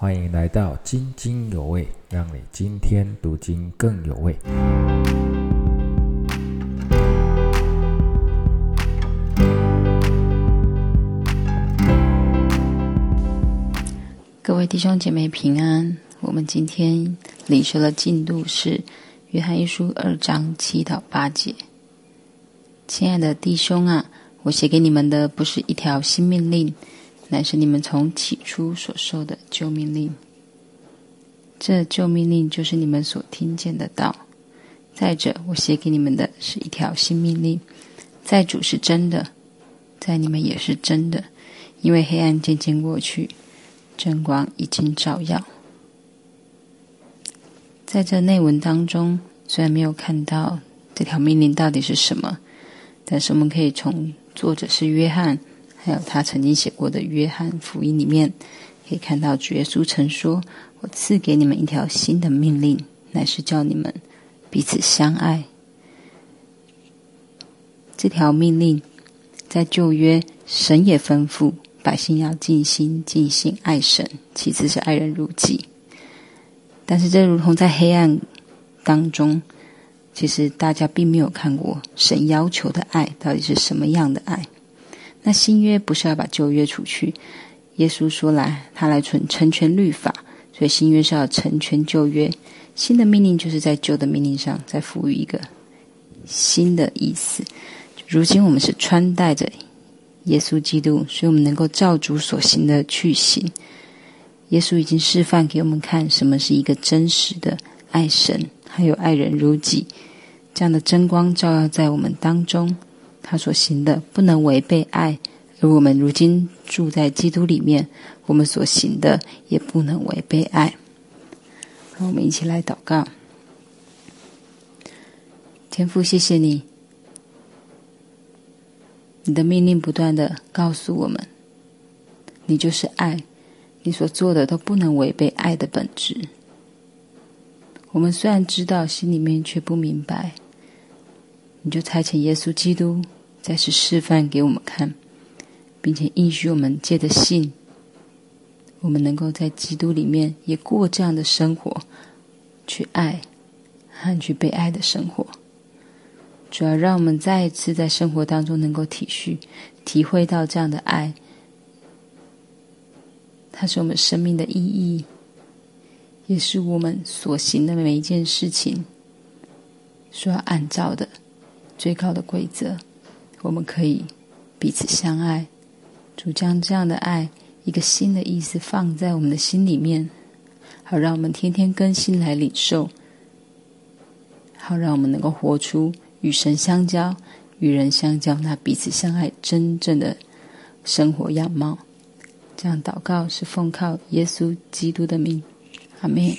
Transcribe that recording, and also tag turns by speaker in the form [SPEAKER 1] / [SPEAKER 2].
[SPEAKER 1] 欢迎来到津津有味，让你今天读经更有味。
[SPEAKER 2] 各位弟兄姐妹平安。我们今天领受的进度是《约翰一书》二章七到八节。亲爱的弟兄啊，我写给你们的不是一条新命令。乃是你们从起初所受的救命令。这救命令就是你们所听见的道。再者，我写给你们的是一条新命令，在主是真的，在你们也是真的。因为黑暗渐渐过去，真光已经照耀。在这内文当中，虽然没有看到这条命令到底是什么，但是我们可以从作者是约翰。还有他曾经写过的《约翰福音》里面，可以看到主耶稣曾说：“我赐给你们一条新的命令，乃是叫你们彼此相爱。”这条命令在旧约，神也吩咐百姓要尽心尽性爱神，其次是爱人如己。但是这如同在黑暗当中，其实大家并没有看过神要求的爱到底是什么样的爱。那新约不是要把旧约除去？耶稣说来，他来成成全律法，所以新约是要成全旧约。新的命令就是在旧的命令上再赋予一个新的意思。如今我们是穿戴着耶稣基督，所以我们能够照主所行的去行。耶稣已经示范给我们看，什么是一个真实的爱神，还有爱人如己这样的真光照耀在我们当中。他所行的不能违背爱，而我们如今住在基督里面，我们所行的也不能违背爱。让我们一起来祷告：天父，谢谢你，你的命令不断的告诉我们，你就是爱，你所做的都不能违背爱的本质。我们虽然知道，心里面却不明白，你就差遣耶稣基督。再次示范给我们看，并且应许我们借着信，我们能够在基督里面也过这样的生活，去爱和去被爱的生活。主要让我们再一次在生活当中能够体恤、体会到这样的爱，它是我们生命的意义，也是我们所行的每一件事情所要按照的最高的规则。我们可以彼此相爱，主将这样的爱一个新的意思放在我们的心里面，好让我们天天更新来领受，好让我们能够活出与神相交、与人相交那彼此相爱真正的生活样貌。这样祷告是奉靠耶稣基督的名，阿门。